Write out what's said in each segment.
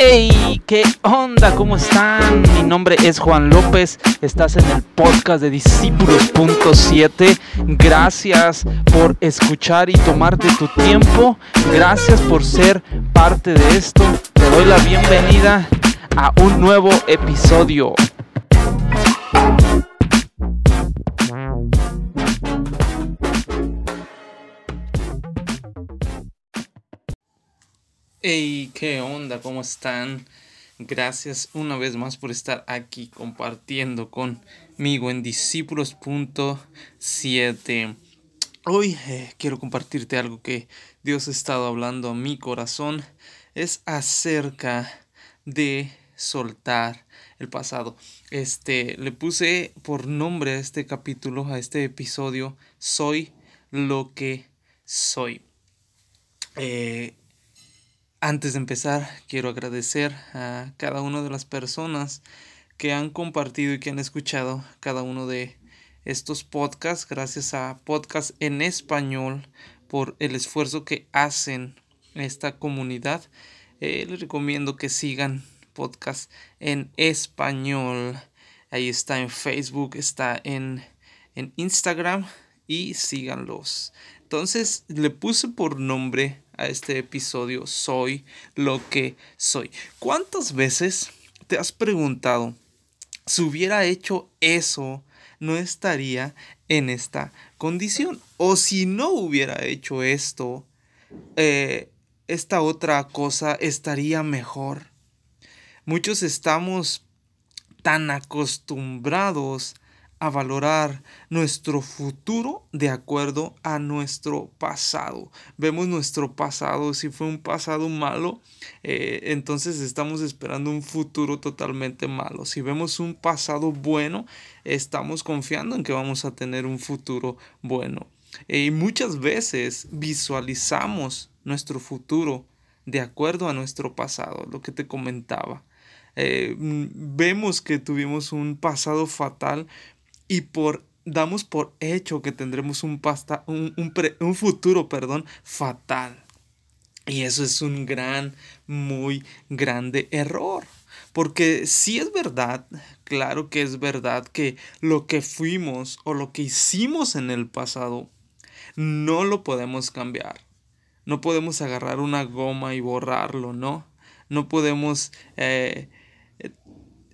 Hey, ¿qué onda? ¿Cómo están? Mi nombre es Juan López. Estás en el podcast de Discípulos.7. Gracias por escuchar y tomarte tu tiempo. Gracias por ser parte de esto. Te doy la bienvenida a un nuevo episodio. Hey, ¿qué onda? ¿Cómo están? Gracias una vez más por estar aquí compartiendo conmigo en discípulos.7. Hoy eh, quiero compartirte algo que Dios ha estado hablando a mi corazón. Es acerca de soltar el pasado. Este, le puse por nombre a este capítulo, a este episodio, Soy lo que soy. Eh, antes de empezar, quiero agradecer a cada una de las personas que han compartido y que han escuchado cada uno de estos podcasts. Gracias a Podcast en Español por el esfuerzo que hacen esta comunidad. Eh, les recomiendo que sigan Podcast en Español. Ahí está en Facebook, está en, en Instagram y síganlos. Entonces le puse por nombre a este episodio Soy lo que soy. ¿Cuántas veces te has preguntado si hubiera hecho eso? no estaría en esta condición. O si no hubiera hecho esto, eh, esta otra cosa estaría mejor. Muchos estamos tan acostumbrados a valorar nuestro futuro de acuerdo a nuestro pasado. Vemos nuestro pasado, si fue un pasado malo, eh, entonces estamos esperando un futuro totalmente malo. Si vemos un pasado bueno, estamos confiando en que vamos a tener un futuro bueno. y muchas veces visualizamos nuestro futuro de acuerdo a nuestro pasado, lo que te comentaba. Eh, vemos que tuvimos un pasado fatal, y por damos por hecho que tendremos un, pasta, un, un, futuro perdón, fatal. Y eso es un gran, muy grande error. Porque si es verdad, claro que es verdad que lo que fuimos o lo que hicimos en el pasado no lo podemos cambiar. No podemos agarrar una goma y borrarlo, ¿no? No podemos eh,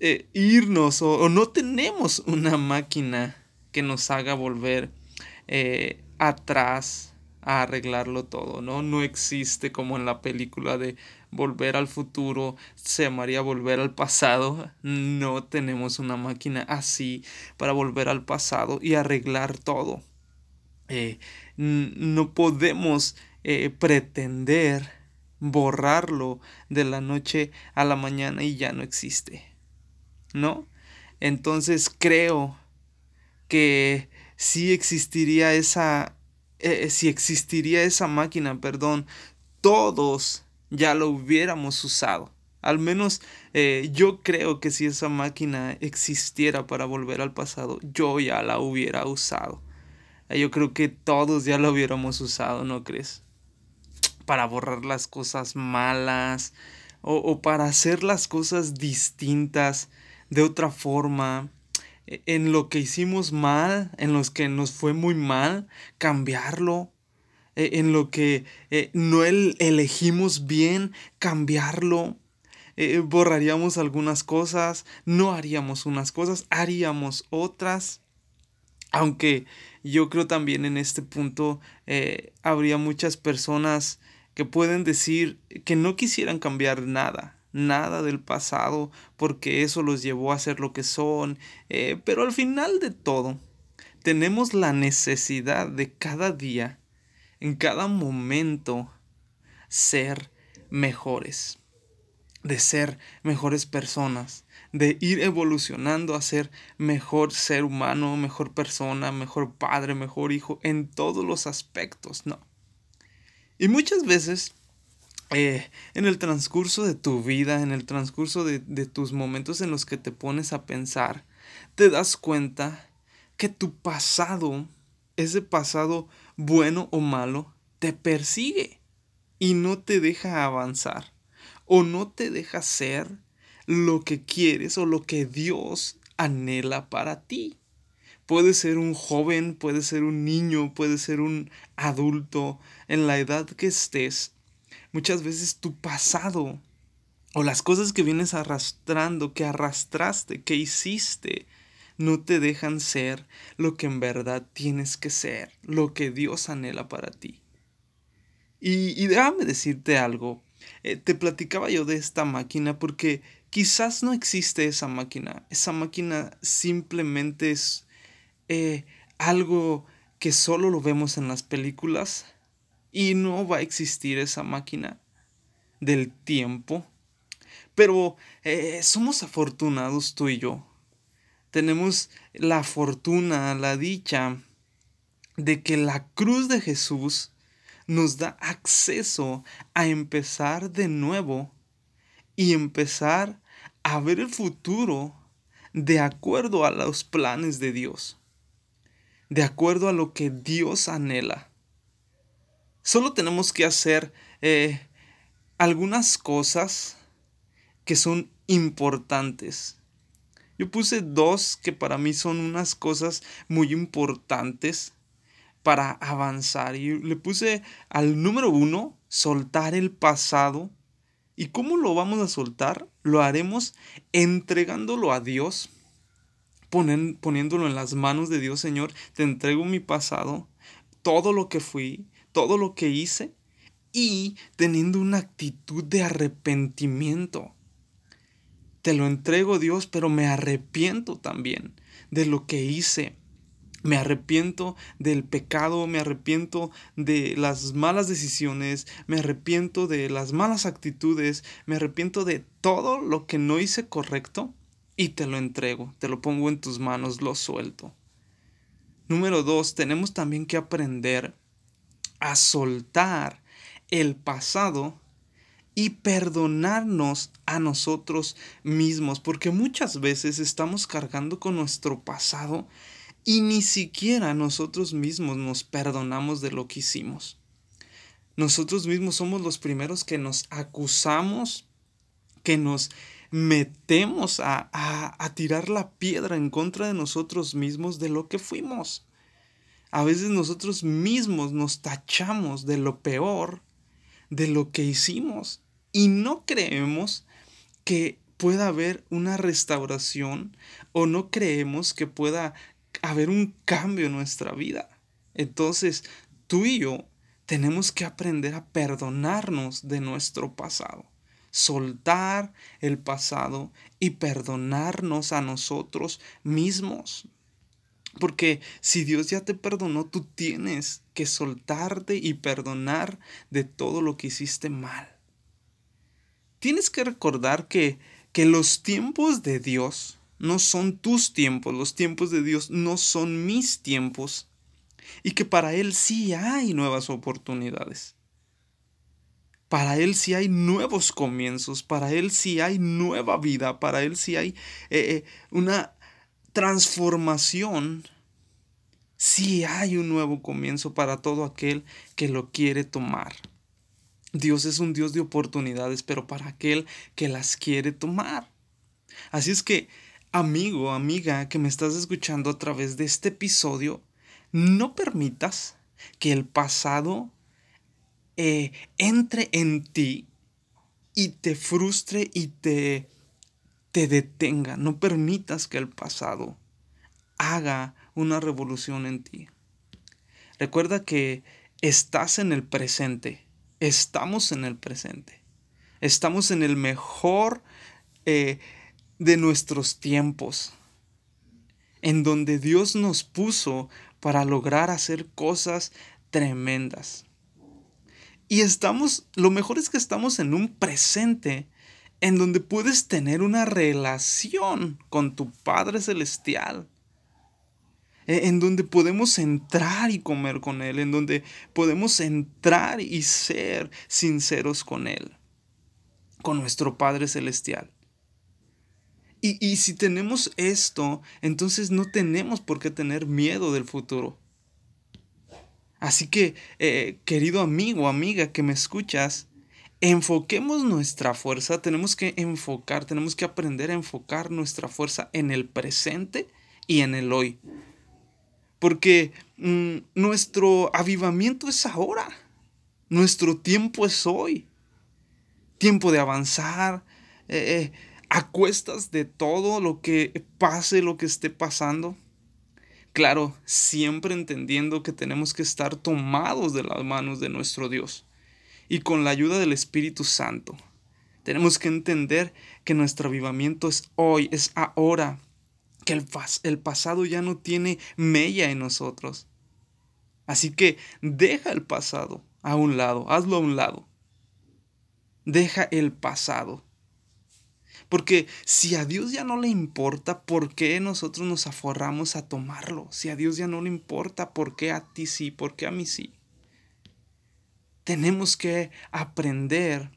eh, irnos o, no tenemos una máquina que nos haga volver eh, atrás a arreglarlo todo, ¿no? No existe como en la película de volver al futuro, se llamaría volver al pasado. No tenemos una máquina así para volver al pasado y arreglar todo. Eh, no podemos pretender borrarlo de la noche a la mañana y ya no existe. ¿No? Entonces creo que si existiría esa, eh, si existiría esa máquina, perdón, todos ya lo hubiéramos usado. Al menos eh, yo creo que si esa máquina existiera para volver al pasado, yo ya la hubiera usado. Eh, yo creo que todos ya la hubiéramos usado, ¿no crees? Para borrar las cosas malas o, o para hacer las cosas distintas de otra forma, e, en lo que hicimos mal, en los que nos fue muy mal, cambiarlo, e, en lo que e, no elegimos bien, cambiarlo. borraríamos algunas cosas, no haríamos unas cosas, haríamos otras. Aunque yo creo también en este punto habría muchas personas que pueden decir que no quisieran cambiar nada, nada del pasado porque eso los llevó a ser lo que son. Eh, pero al final de todo, tenemos la necesidad de cada día, en cada momento, ser mejores, de ser mejores personas, de ir evolucionando a ser mejor ser humano, mejor persona, mejor padre, mejor hijo, en todos los aspectos, ¿no? Y muchas veces eh, en el transcurso de tu vida, en el transcurso de, de tus momentos en los que te pones a pensar, te das cuenta que tu pasado, ese pasado bueno o malo, te persigue y no te deja avanzar. o no te deja ser lo que quieres o lo que Dios anhela para ti. Puede ser un joven, puede ser un niño, puede ser un adulto, en la edad que estés. Muchas veces tu pasado o las cosas que vienes arrastrando, que arrastraste, que hiciste, no te dejan ser lo que en verdad tienes que ser, lo que Dios anhela para ti. Y, déjame decirte algo, eh, te platicaba yo de esta máquina porque quizás no existe esa máquina, esa máquina simplemente es eh, algo que solo lo vemos en las películas y no va a existir esa máquina del tiempo. Pero eh, somos afortunados tú y yo. Tenemos la fortuna, la dicha de que la cruz de Jesús nos da acceso a empezar de nuevo y empezar a ver el futuro de acuerdo a los planes de Dios de acuerdo a lo que Dios anhela. Solo tenemos que hacer eh, algunas cosas que son importantes. Yo puse dos que para mí son unas cosas muy importantes para avanzar. Y le puse al número uno, soltar el pasado. ¿Y cómo lo vamos a soltar? Lo haremos entregándolo a Dios poniéndolo en las manos de Dios, Señor, te entrego mi pasado, todo lo que fui, todo lo que hice, y teniendo una actitud de arrepentimiento. Te lo entrego, Dios, pero me arrepiento también de lo que hice. Me arrepiento del pecado, me arrepiento de las malas decisiones, me arrepiento de las malas actitudes, me arrepiento de todo lo que no hice correcto y te lo entrego, te lo pongo en tus manos, lo suelto. Número dos, tenemos también que aprender a soltar el pasado y perdonarnos a nosotros mismos, porque muchas veces estamos cargando con nuestro pasado y ni siquiera nosotros mismos nos perdonamos de lo que hicimos. Nosotros mismos somos los primeros que nos acusamos, que nos metemos a, a, tirar la piedra en contra de nosotros mismos de lo que fuimos. A veces nosotros mismos nos tachamos de lo peor de lo que hicimos y no creemos que pueda haber una restauración o no creemos que pueda haber un cambio en nuestra vida. Entonces, tú y yo tenemos que aprender a perdonarnos de nuestro pasado soltar el pasado y perdonarnos a nosotros mismos. Porque si Dios ya te perdonó, tú tienes que soltarte y perdonar de todo lo que hiciste mal. Tienes que recordar que, que los tiempos de Dios no son tus tiempos, los tiempos de Dios no son mis tiempos y que para Él sí hay nuevas oportunidades. Para Él sí hay nuevos comienzos, para Él sí hay nueva vida, para Él sí hay eh, eh, una transformación. Sí hay un nuevo comienzo para todo aquel que lo quiere tomar. Dios es un Dios de oportunidades, pero para aquel que las quiere tomar. Así es que, amigo, amiga, que me estás escuchando a través de este episodio, no permitas que el pasado eh, entre en ti y te frustre y te, te detenga. No permitas que el pasado haga una revolución en ti. Recuerda que estás en el presente. Estamos en el presente. Estamos en el mejor eh, de nuestros tiempos. En donde Dios nos puso para lograr hacer cosas tremendas. Y estamos, lo mejor es que estamos en un presente en donde puedes tener una relación con tu Padre Celestial. E, en donde podemos entrar y comer con Él, en donde podemos entrar y ser sinceros con Él, con nuestro Padre Celestial. Y, y si tenemos esto, entonces no tenemos por qué tener miedo del futuro. Así que, eh, querido amigo, amiga que me escuchas, enfoquemos nuestra fuerza, tenemos que enfocar, tenemos que aprender a enfocar nuestra fuerza en el presente y en el hoy. Porque mm, nuestro avivamiento es ahora, nuestro tiempo es hoy. Tiempo de avanzar, eh, eh, a cuestas de todo lo que pase, lo que esté pasando. Claro, siempre entendiendo que tenemos que estar tomados de las manos de nuestro Dios y con la ayuda del Espíritu Santo. Tenemos que entender que nuestro avivamiento es hoy, es ahora, que el, el pasado ya no tiene mella en nosotros. Así que deja el pasado a un lado, hazlo a un lado. Deja el pasado. Porque si a Dios ya no le importa, ¿por qué nosotros nos aforramos a tomarlo? Si a Dios ya no le importa, ¿por qué a ti sí? ¿Por qué a mí sí? Tenemos que aprender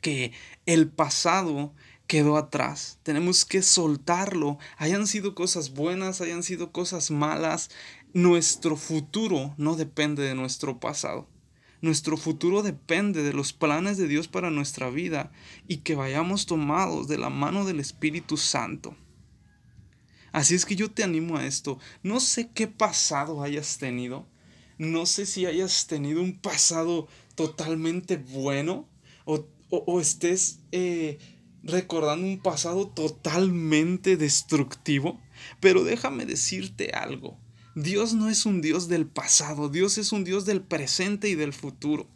que el pasado quedó atrás. Tenemos que soltarlo. Hayan sido cosas buenas, hayan sido cosas malas. Nuestro futuro no depende de nuestro pasado. Nuestro futuro depende de los planes de Dios para nuestra vida y que vayamos tomados de la mano del Espíritu Santo. Así es que yo te animo a esto. No sé qué pasado hayas tenido, no sé si hayas tenido un pasado totalmente bueno o, estés eh, recordando un pasado totalmente destructivo, pero déjame decirte algo. Dios no es un Dios del pasado, Dios es un Dios del presente y del futuro.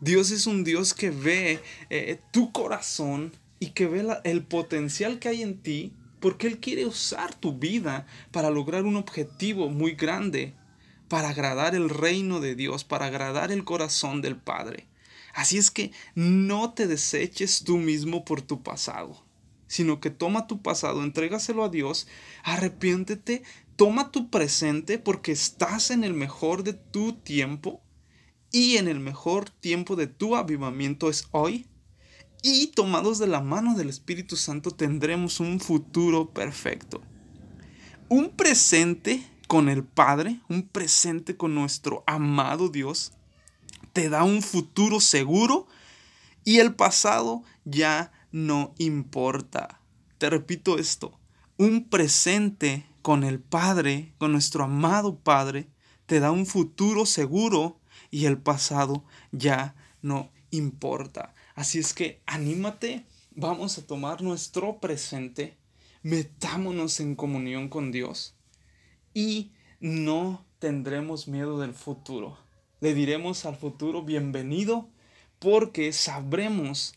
Dios es un Dios que ve eh, tu corazón y que ve el potencial que hay en ti porque Él quiere usar tu vida para lograr un objetivo muy grande para agradar el reino de Dios, para agradar el corazón del Padre. Así es que no te deseches tú mismo por tu pasado, sino que toma tu pasado, entrégaselo a Dios, arrepiéntete, toma tu presente porque estás en el mejor de tu tiempo y en el mejor tiempo de tu avivamiento es hoy. Y tomados de la mano del Espíritu Santo tendremos un futuro perfecto. Un presente con el Padre, un presente con nuestro amado Dios, te da un futuro seguro y el pasado ya no importa. Te repito esto, un presente con el Padre, con nuestro amado Padre, te da un futuro seguro y el pasado ya no importa. Así es que anímate, vamos a tomar nuestro presente, metámonos en comunión con Dios y no tendremos miedo del futuro. Le diremos al futuro bienvenido porque sabremos,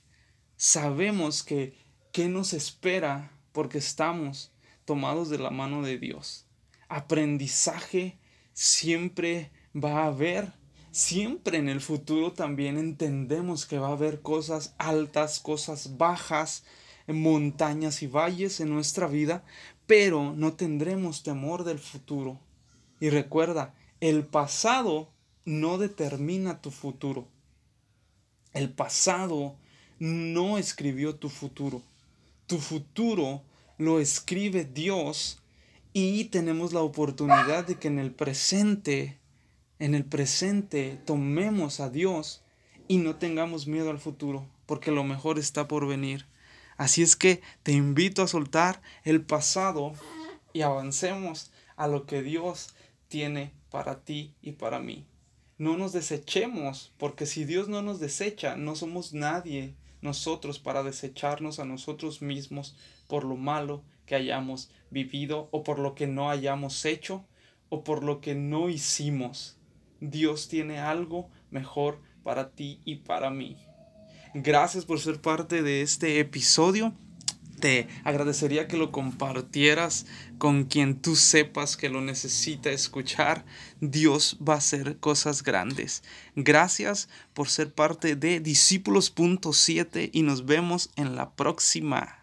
sabemos que qué nos espera porque estamos tomados de la mano de Dios. Aprendizaje siempre va a haber. Siempre en el futuro también entendemos que va a haber cosas altas, cosas bajas, montañas y valles en nuestra vida, pero no tendremos temor del futuro. Y recuerda, el pasado no determina tu futuro. El pasado no escribió tu futuro. Tu futuro lo escribe Dios y tenemos la oportunidad de que en el presente, en el presente tomemos a Dios y no tengamos miedo al futuro, porque lo mejor está por venir. Así es que te invito a soltar el pasado y avancemos a lo que Dios tiene para ti y para mí. No nos desechemos, porque si Dios no nos desecha, no somos nadie nosotros para desecharnos a nosotros mismos por lo malo que hayamos vivido o por lo que no hayamos hecho o por lo que no hicimos. Dios tiene algo mejor para ti y para mí. Gracias por ser parte de este episodio. Te agradecería que lo compartieras con quien tú sepas que lo necesita escuchar. Dios va a hacer cosas grandes. Gracias por ser parte de Discípulos.7 y nos vemos en la próxima.